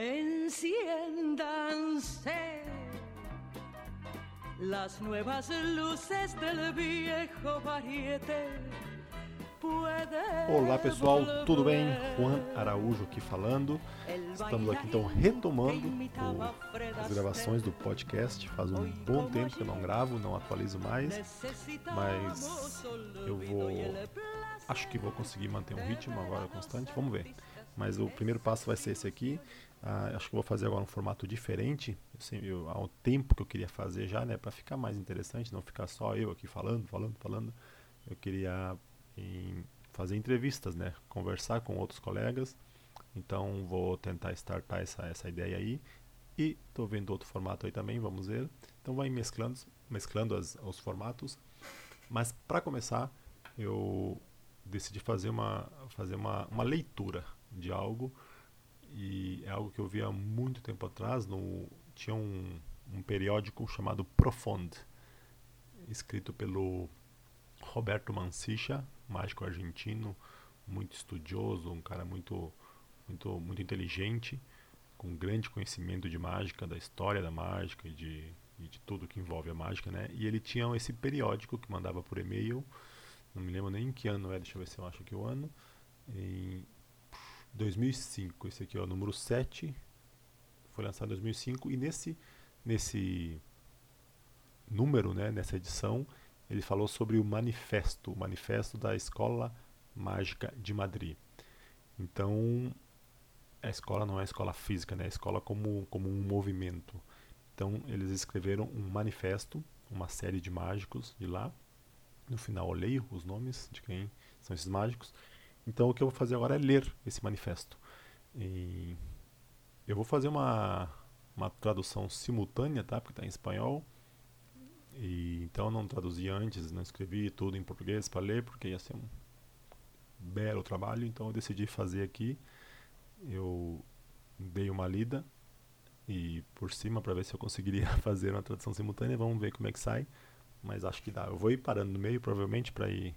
enciéndanse las nuevas luces del viejo variete. Olá pessoal, tudo bem? Juan Araújo aqui falando. Estamos aqui então retomando o, as gravações do podcast. Faz um bom tempo que eu não gravo, não atualizo mais, mas eu vou. Acho que vou conseguir manter um ritmo agora constante. Vamos ver. Mas o primeiro passo vai ser esse aqui. Ah, acho que vou fazer agora um formato diferente. Eu, eu, há um tempo que eu queria fazer já, né, para ficar mais interessante, não ficar só eu aqui falando, falando, falando. Eu queria em fazer entrevistas, né, conversar com outros colegas. Então vou tentar startar essa, essa ideia aí. E estou vendo outro formato aí também, vamos ver. Então vai mesclando, mesclando as, os formatos. Mas para começar, eu decidi fazer uma, fazer uma, uma leitura de algo e é algo que eu vi há muito tempo atrás no tinha um, um periódico chamado Profond escrito pelo Roberto Mancicha mágico argentino muito estudioso um cara muito muito muito inteligente com grande conhecimento de mágica da história da mágica e de, e de tudo que envolve a mágica né? E ele tinha esse periódico que mandava por e-mail não me lembro nem em que ano é deixa eu ver se eu acho que o ano 2005. Esse aqui é o número 7. Foi lançado em 2005 e nesse nesse número, né, nessa edição, ele falou sobre o manifesto, o manifesto da Escola Mágica de Madrid. Então, a escola não é a escola física, né? A escola como como um movimento. Então, eles escreveram um manifesto, uma série de mágicos de lá. No final eu leio os nomes de quem são esses mágicos então o que eu vou fazer agora é ler esse manifesto. E eu vou fazer uma, uma tradução simultânea, tá? Porque está em espanhol. E, então não traduzi antes, não escrevi tudo em português para ler, porque ia ser um belo trabalho. Então eu decidi fazer aqui. Eu dei uma lida e por cima para ver se eu conseguiria fazer uma tradução simultânea. Vamos ver como é que sai. Mas acho que dá. Eu vou ir parando no meio, provavelmente, para ir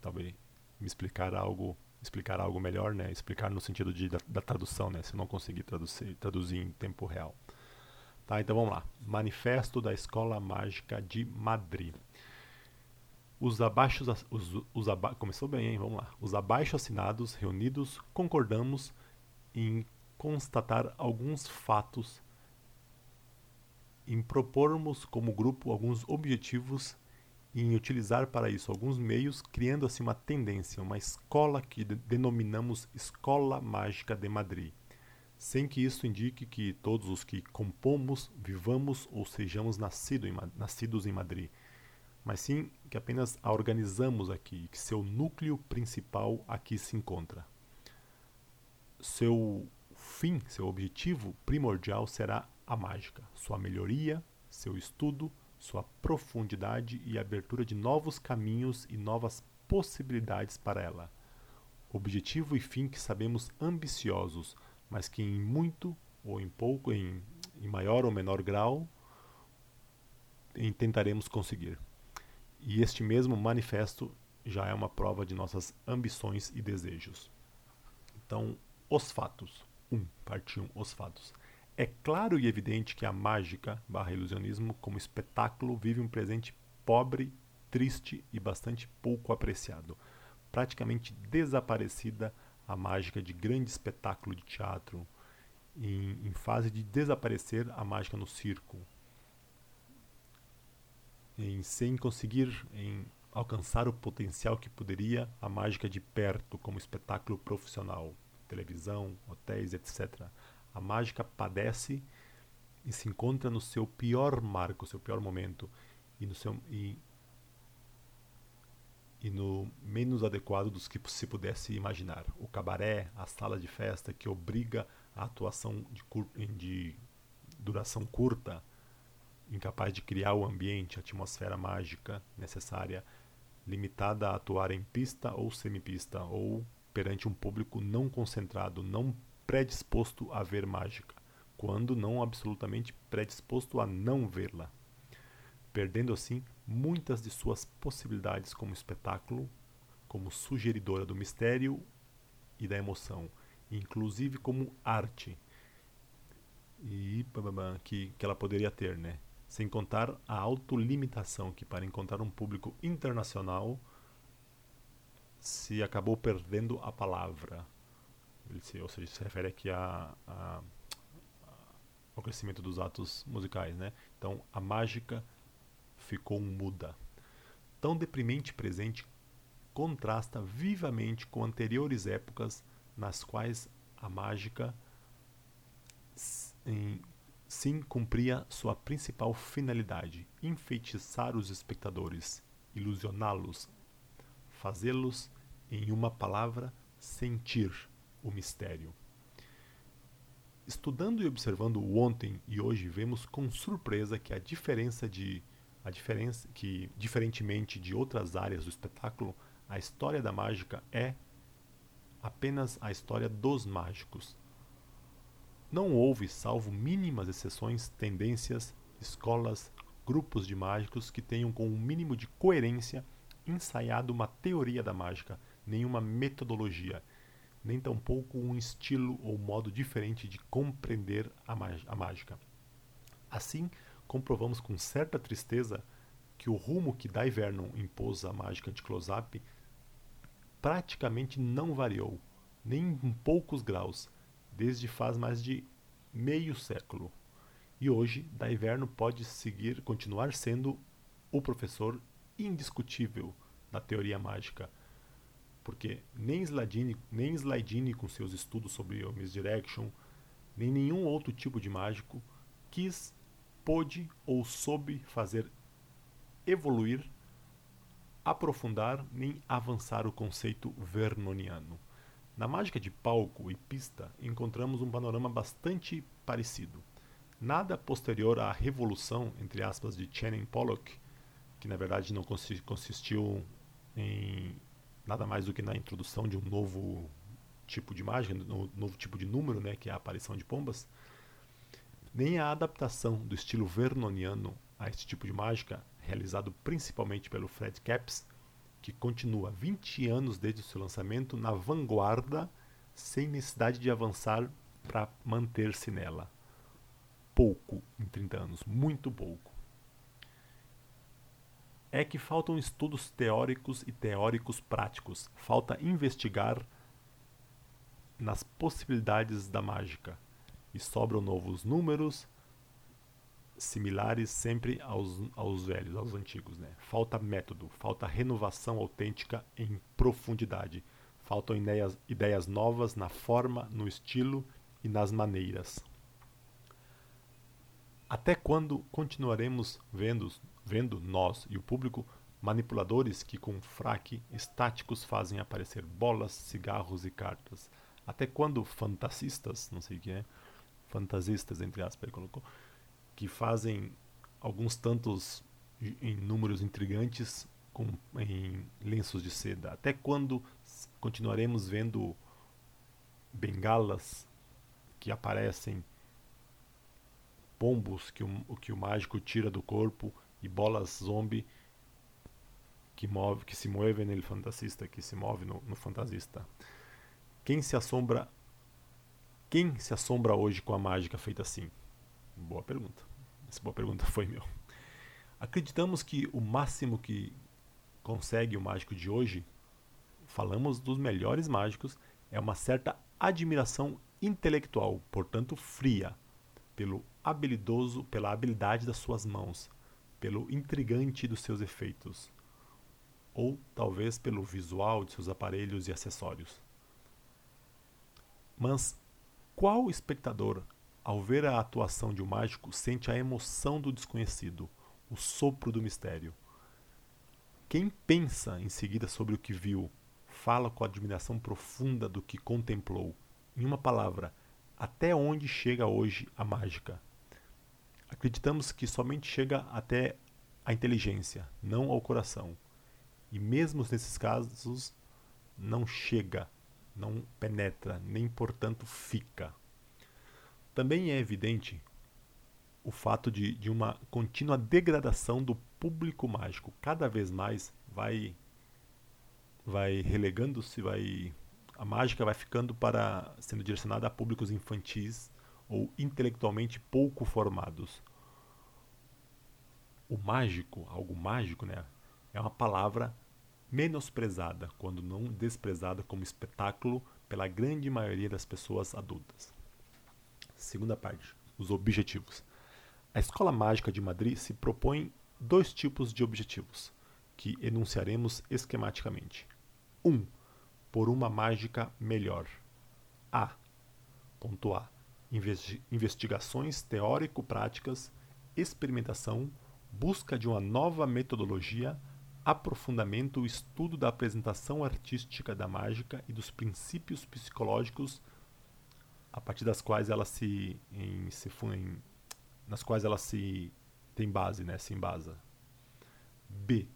talvez me explicar algo explicar algo melhor, né? Explicar no sentido de, da, da tradução, né? Se eu não conseguir traduzir, traduzir em tempo real. Tá, então vamos lá. Manifesto da Escola Mágica de Madrid. Os abaixo, os, os aba, começou bem, hein? Vamos lá. Os abaixo assinados reunidos concordamos em constatar alguns fatos, em propormos como grupo alguns objetivos em utilizar para isso alguns meios, criando assim uma tendência, uma escola que denominamos Escola Mágica de Madrid, sem que isso indique que todos os que compomos vivamos ou sejamos nascido em, nascidos em Madrid, mas sim que apenas a organizamos aqui, que seu núcleo principal aqui se encontra. Seu fim, seu objetivo primordial será a mágica, sua melhoria, seu estudo, sua profundidade e abertura de novos caminhos e novas possibilidades para ela. Objetivo e fim que sabemos ambiciosos, mas que em muito ou em pouco, em, em maior ou menor grau, tentaremos conseguir. E este mesmo manifesto já é uma prova de nossas ambições e desejos. Então, os fatos. 1. Um, parte 1. Um, os fatos. É claro e evidente que a mágica barra ilusionismo como espetáculo vive um presente pobre, triste e bastante pouco apreciado. Praticamente desaparecida a mágica de grande espetáculo de teatro, em, em fase de desaparecer a mágica no circo, em, sem conseguir em alcançar o potencial que poderia a mágica de perto como espetáculo profissional, televisão, hotéis, etc a mágica padece e se encontra no seu pior marco, seu pior momento e no seu e, e no menos adequado dos que se pudesse imaginar. O cabaré, a sala de festa que obriga a atuação de, de duração curta, incapaz de criar o ambiente, a atmosfera mágica necessária, limitada a atuar em pista ou semipista ou perante um público não concentrado, não predisposto a ver mágica, quando não absolutamente predisposto a não vê-la, perdendo assim muitas de suas possibilidades como espetáculo, como sugeridora do mistério e da emoção, inclusive como arte, e que, que ela poderia ter, né? Sem contar a autolimitação que para encontrar um público internacional se acabou perdendo a palavra. Ou seja, se refere aqui a, a, ao crescimento dos atos musicais, né? Então, a mágica ficou muda. Tão deprimente presente contrasta vivamente com anteriores épocas nas quais a mágica sim cumpria sua principal finalidade: enfeitiçar os espectadores, ilusioná-los, fazê-los, em uma palavra, sentir o mistério. Estudando e observando o ontem e hoje, vemos com surpresa que a diferença de a diferença que diferentemente de outras áreas do espetáculo, a história da mágica é apenas a história dos mágicos. Não houve, salvo mínimas exceções, tendências, escolas, grupos de mágicos que tenham com um mínimo de coerência ensaiado uma teoria da mágica, nenhuma metodologia, nem tampouco um estilo ou modo diferente de compreender a, a mágica. Assim, comprovamos com certa tristeza que o rumo que Dai Vernon impôs à mágica de close-up praticamente não variou, nem em poucos graus, desde faz mais de meio século. E hoje, Dai Vernon pode seguir, continuar sendo o professor indiscutível da teoria mágica, porque nem Sladini, nem Slidini com seus estudos sobre o Misdirection, nem nenhum outro tipo de mágico quis, pôde ou soube fazer evoluir, aprofundar nem avançar o conceito vernoniano. Na mágica de palco e pista encontramos um panorama bastante parecido. Nada posterior à revolução, entre aspas, de Channing Pollock, que na verdade não consistiu em nada mais do que na introdução de um novo tipo de mágica, um novo tipo de número, né, que é a aparição de pombas, nem a adaptação do estilo vernoniano a este tipo de mágica, realizado principalmente pelo Fred Capps, que continua 20 anos desde o seu lançamento na vanguarda, sem necessidade de avançar para manter-se nela. Pouco em 30 anos, muito pouco é que faltam estudos teóricos e teóricos práticos. Falta investigar nas possibilidades da mágica. E sobram novos números similares sempre aos, aos velhos, aos antigos. Né? Falta método, falta renovação autêntica em profundidade. Faltam ideias, ideias novas na forma, no estilo e nas maneiras. Até quando continuaremos vendo vendo nós e o público manipuladores que com fraque estáticos fazem aparecer bolas, cigarros e cartas. Até quando fantasistas, não sei o que é, fantasistas entre aspas ele colocou, que fazem alguns tantos em números intrigantes com, em lenços de seda. Até quando continuaremos vendo bengalas que aparecem, pombos que o, que o mágico tira do corpo e bolas zombie que move, que se mueve no fantasista, que se move no, no fantasista. Quem se assombra quem se assombra hoje com a mágica feita assim? Boa pergunta. Essa boa pergunta foi meu. Acreditamos que o máximo que consegue o mágico de hoje, falamos dos melhores mágicos, é uma certa admiração intelectual, portanto fria, pelo habilidoso, pela habilidade das suas mãos, pelo intrigante dos seus efeitos, ou talvez pelo visual de seus aparelhos e acessórios. Mas qual espectador, ao ver a atuação de um mágico, sente a emoção do desconhecido, o sopro do mistério? Quem pensa em seguida sobre o que viu, fala com admiração profunda do que contemplou. Em uma palavra, até onde chega hoje a mágica? Acreditamos que somente chega até a inteligência, não ao coração. E mesmo nesses casos, não chega, não penetra, nem portanto fica. Também é evidente o fato de, de uma contínua degradação do público mágico. Cada vez mais vai, vai relegando-se, vai a mágica vai ficando para sendo direcionada a públicos infantis ou intelectualmente pouco formados. O mágico, algo mágico, né, é uma palavra menosprezada, quando não desprezada como espetáculo pela grande maioria das pessoas adultas. Segunda parte, os objetivos. A Escola Mágica de Madrid se propõe dois tipos de objetivos, que enunciaremos esquematicamente. 1. Um, por uma mágica melhor. A. Ponto A. Investigações teórico-práticas, experimentação, busca de uma nova metodologia, aprofundamento e estudo da apresentação artística da mágica e dos princípios psicológicos a partir das quais ela se, em, se em, nas quais ela se tem base, né, se embasa. B.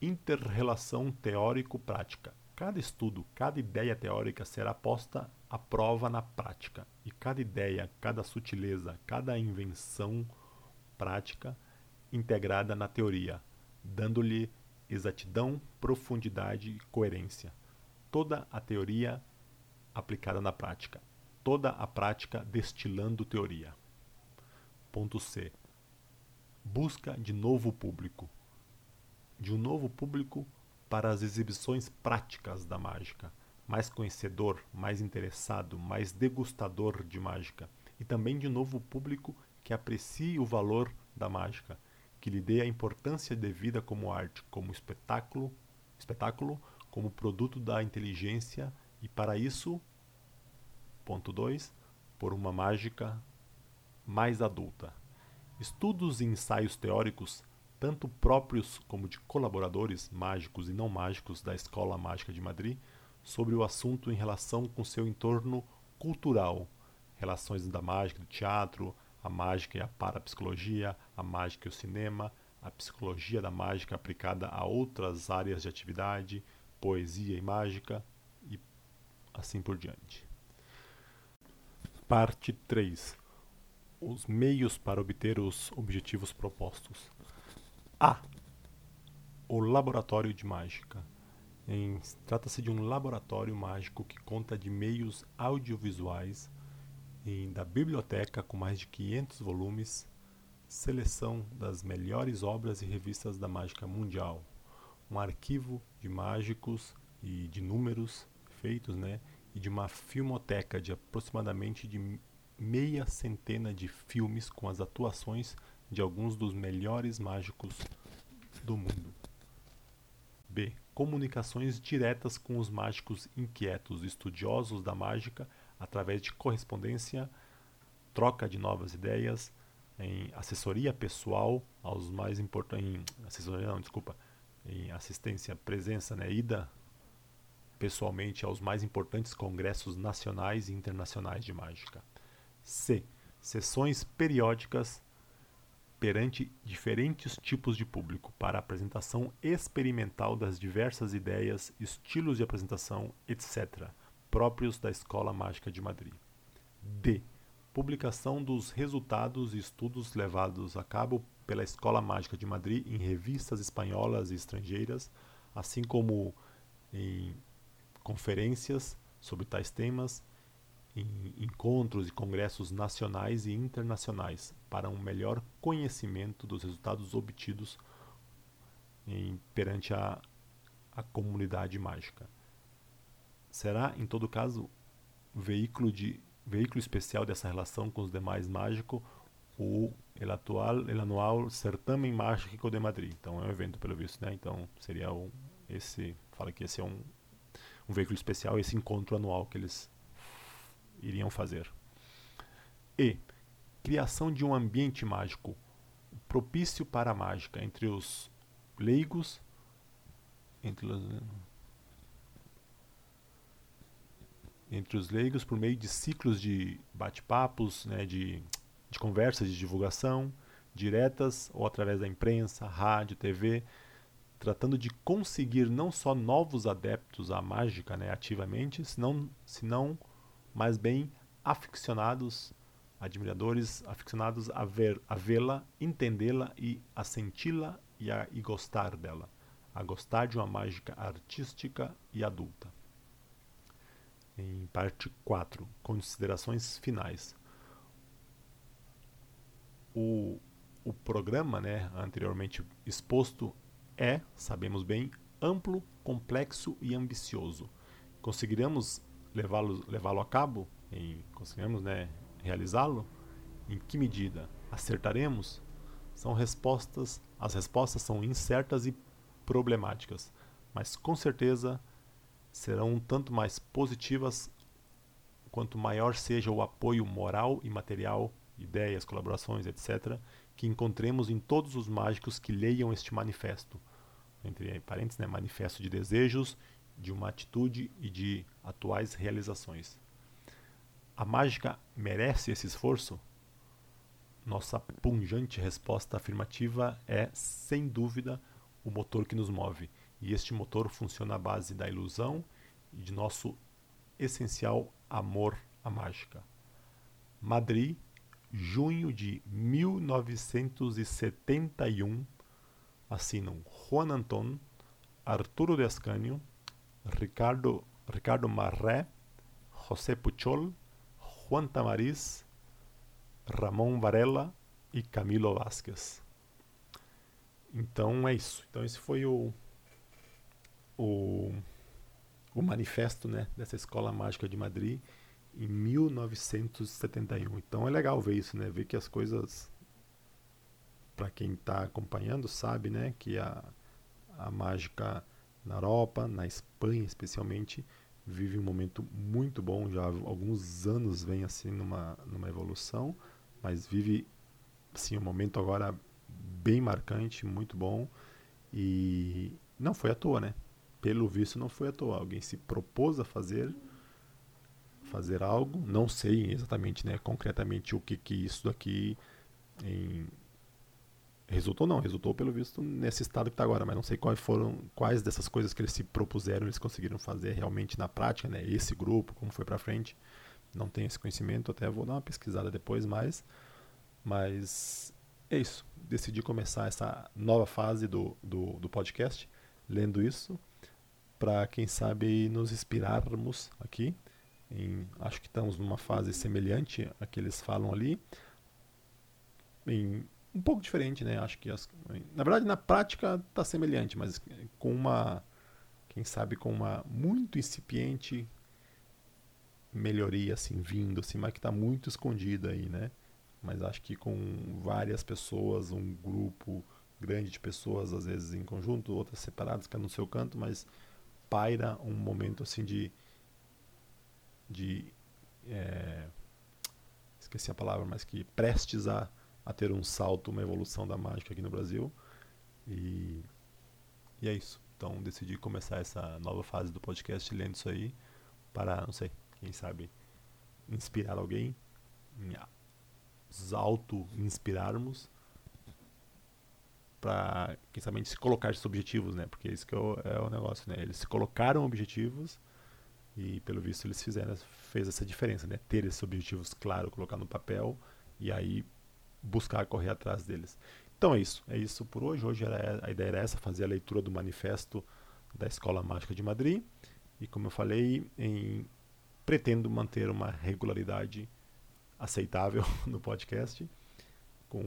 Interrelação teórico-prática. Cada estudo, cada ideia teórica será posta à prova na prática, e cada ideia, cada sutileza, cada invenção prática integrada na teoria, dando-lhe exatidão, profundidade e coerência. Toda a teoria aplicada na prática, toda a prática destilando teoria. Ponto C. Busca de novo público. De um novo público para as exibições práticas da mágica, mais conhecedor, mais interessado, mais degustador de mágica, e também de novo público que aprecie o valor da mágica que lhe dê a importância devida como arte, como espetáculo, espetáculo como produto da inteligência e para isso, ponto 2, por uma mágica mais adulta. Estudos e ensaios teóricos, tanto próprios como de colaboradores mágicos e não mágicos da Escola Mágica de Madrid, sobre o assunto em relação com seu entorno cultural, relações da mágica do teatro, a mágica e a parapsicologia, a mágica e o cinema, a psicologia da mágica aplicada a outras áreas de atividade, poesia e mágica e assim por diante. Parte 3. Os meios para obter os objetivos propostos. A. O laboratório de mágica. Trata-se de um laboratório mágico que conta de meios audiovisuais da biblioteca com mais de 500 volumes, seleção das melhores obras e revistas da mágica mundial, um arquivo de mágicos e de números feitos, né, e de uma filmoteca de aproximadamente de meia centena de filmes com as atuações de alguns dos melhores mágicos do mundo. B. Comunicações diretas com os mágicos inquietos, estudiosos da mágica através de correspondência, troca de novas ideias, em assessoria pessoal aos mais importantes, assessoria não, desculpa, em assistência, presença, né, ida pessoalmente aos mais importantes congressos nacionais e internacionais de mágica. C. Sessões periódicas perante diferentes tipos de público para apresentação experimental das diversas ideias, estilos de apresentação, etc próprios da Escola Mágica de Madrid. D. Publicação dos resultados e estudos levados a cabo pela Escola Mágica de Madrid em revistas espanholas e estrangeiras, assim como em conferências sobre tais temas, em encontros e congressos nacionais e internacionais para um melhor conhecimento dos resultados obtidos em, perante a, a comunidade mágica será, em todo caso, veículo, de, veículo especial dessa relação com os demais mágicos o el atual, el anual Certamen Mágico de Madrid. Então é um evento pelo visto, né? Então seria um, esse, fala que esse é um, um veículo especial, esse encontro anual que eles iriam fazer. E criação de um ambiente mágico propício para a mágica entre os leigos, entre os entre os leigos por meio de ciclos de bate-papos, né, de, de conversas de divulgação, diretas ou através da imprensa, rádio, TV, tratando de conseguir não só novos adeptos à mágica né, ativamente, senão, senão mais bem aficionados, admiradores, aficionados a ver, a vê-la, entendê-la e a senti-la e a e gostar dela, a gostar de uma mágica artística e adulta em parte 4, considerações finais. o, o programa né, anteriormente exposto é, sabemos bem, amplo, complexo e ambicioso. Conseguiremos levá-lo levá a cabo? Em, conseguiremos né, realizá-lo? Em que medida? Acertaremos? São respostas, as respostas são incertas e problemáticas, mas com certeza serão um tanto mais positivas quanto maior seja o apoio moral e material, ideias, colaborações, etc., que encontremos em todos os mágicos que leiam este manifesto. Entre parênteses, né, manifesto de desejos, de uma atitude e de atuais realizações. A mágica merece esse esforço? Nossa punjante resposta afirmativa é, sem dúvida, o motor que nos move. E este motor funciona à base da ilusão e de nosso essencial amor à mágica. Madrid, junho de 1971, assinam Juan Anton, Arturo de Ascanio, Ricardo, Ricardo Marré, José Puchol, Juan Tamariz, Ramon Varela e Camilo Vasquez. Então é isso. Então esse foi o, o, o manifesto né, dessa escola mágica de Madrid em 1971. Então é legal ver isso, né? Ver que as coisas, para quem está acompanhando, sabe, né? Que a, a mágica na Europa, na Espanha especialmente, vive um momento muito bom. Já há alguns anos vem assim numa, numa evolução mas vive assim, um momento agora bem marcante, muito bom. E não foi à toa, né? Pelo visto não foi à toa. Alguém se propôs a fazer fazer algo, não sei exatamente, né, concretamente o que que isso daqui em... resultou não, resultou pelo visto nesse estado que está agora, mas não sei quais foram quais dessas coisas que eles se propuseram, eles conseguiram fazer realmente na prática, né? Esse grupo, como foi para frente não tenho esse conhecimento, até vou dar uma pesquisada depois mais. Mas é isso. Decidi começar essa nova fase do, do, do podcast lendo isso, para quem sabe nos inspirarmos aqui. Em, acho que estamos numa fase semelhante a que eles falam ali. Em, um pouco diferente, né? Acho que as, na verdade na prática está semelhante, mas com uma, quem sabe com uma muito incipiente melhoria assim vindo, assim, mas que está muito escondida aí, né? Mas acho que com várias pessoas, um grupo grande de pessoas, às vezes em conjunto, outras separadas, cada no seu canto, mas paira um momento assim de de é, esqueci a palavra, mas que prestes a, a ter um salto, uma evolução da mágica aqui no Brasil. E, e é isso. Então decidi começar essa nova fase do podcast lendo isso aí para, não sei, quem sabe inspirar alguém, nos auto-inspirarmos para, quem sabe, se colocar esses objetivos, né? Porque isso que é o, é o, negócio, né? Eles se colocaram objetivos e, pelo visto, eles fizeram, fez essa diferença, né? Ter esses objetivos claro, colocar no papel e aí buscar correr atrás deles. Então é isso, é isso por hoje. Hoje era, a ideia era essa, fazer a leitura do manifesto da Escola Mágica de Madrid. E como eu falei, em pretendo manter uma regularidade aceitável no podcast, com,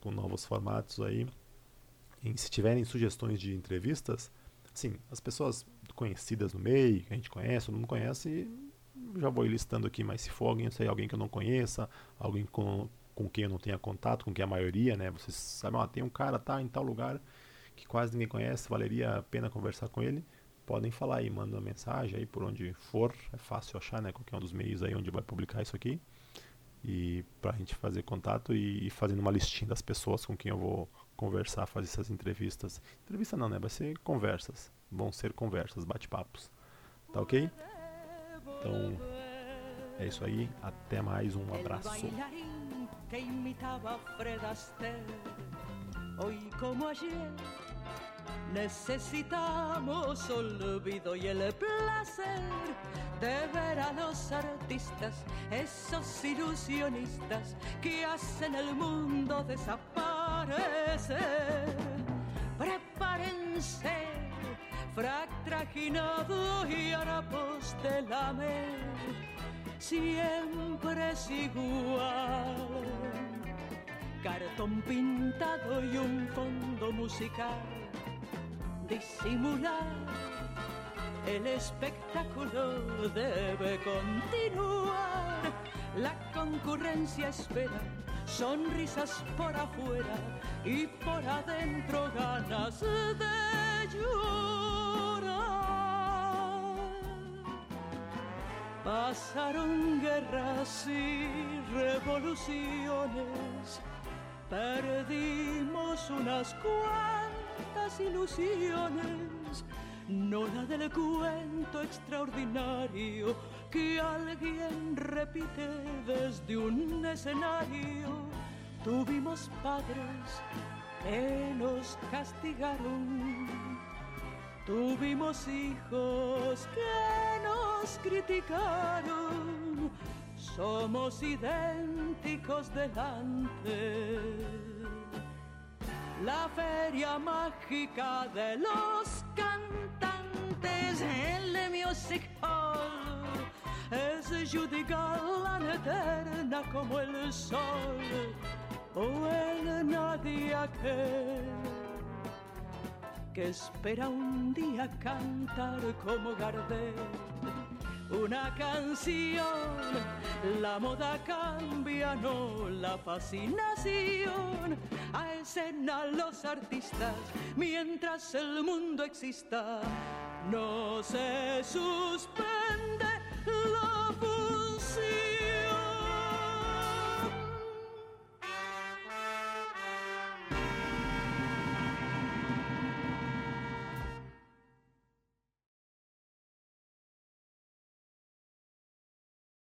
com novos formatos aí. E se tiverem sugestões de entrevistas, sim, as pessoas conhecidas no meio, que a gente conhece ou não conhece, já vou listando aqui, mas se for alguém, sei, alguém que eu não conheça, alguém com, com quem eu não tenha contato, com quem a maioria, né, vocês sabem, ó, tem um cara, tá, em tal lugar, que quase ninguém conhece, valeria a pena conversar com ele, podem falar aí, mandam uma mensagem aí por onde for, é fácil achar, né? Qualquer um dos meios aí onde vai publicar isso aqui. E pra gente fazer contato e ir fazendo uma listinha das pessoas com quem eu vou conversar, fazer essas entrevistas. Entrevista não, né? Vai ser conversas. Vão ser conversas, bate-papos. Tá ok? Então, é isso aí. Até mais. Um abraço. Necesitamos olvido y el placer de ver a los artistas, esos ilusionistas que hacen el mundo desaparecer. Prepárense, frac trajinado y harapos de lamer, siempre es igual cartón pintado y un fondo musical. Disimular el espectáculo debe continuar. La concurrencia espera sonrisas por afuera y por adentro ganas de llorar. Pasaron guerras y revoluciones, perdimos unas cuantas ilusiones, no la del cuento extraordinario que alguien repite desde un escenario. Tuvimos padres que nos castigaron. Tuvimos hijos que nos criticaron. Somos idénticos delante. La feria mágica de los cantantes, el Music Hall es judical eterna como el sol o el nadie aquel que espera un día cantar como Gardel una canción. La moda cambia, no la fascinación. A escena los artistas, mientras el mundo exista, no se suspende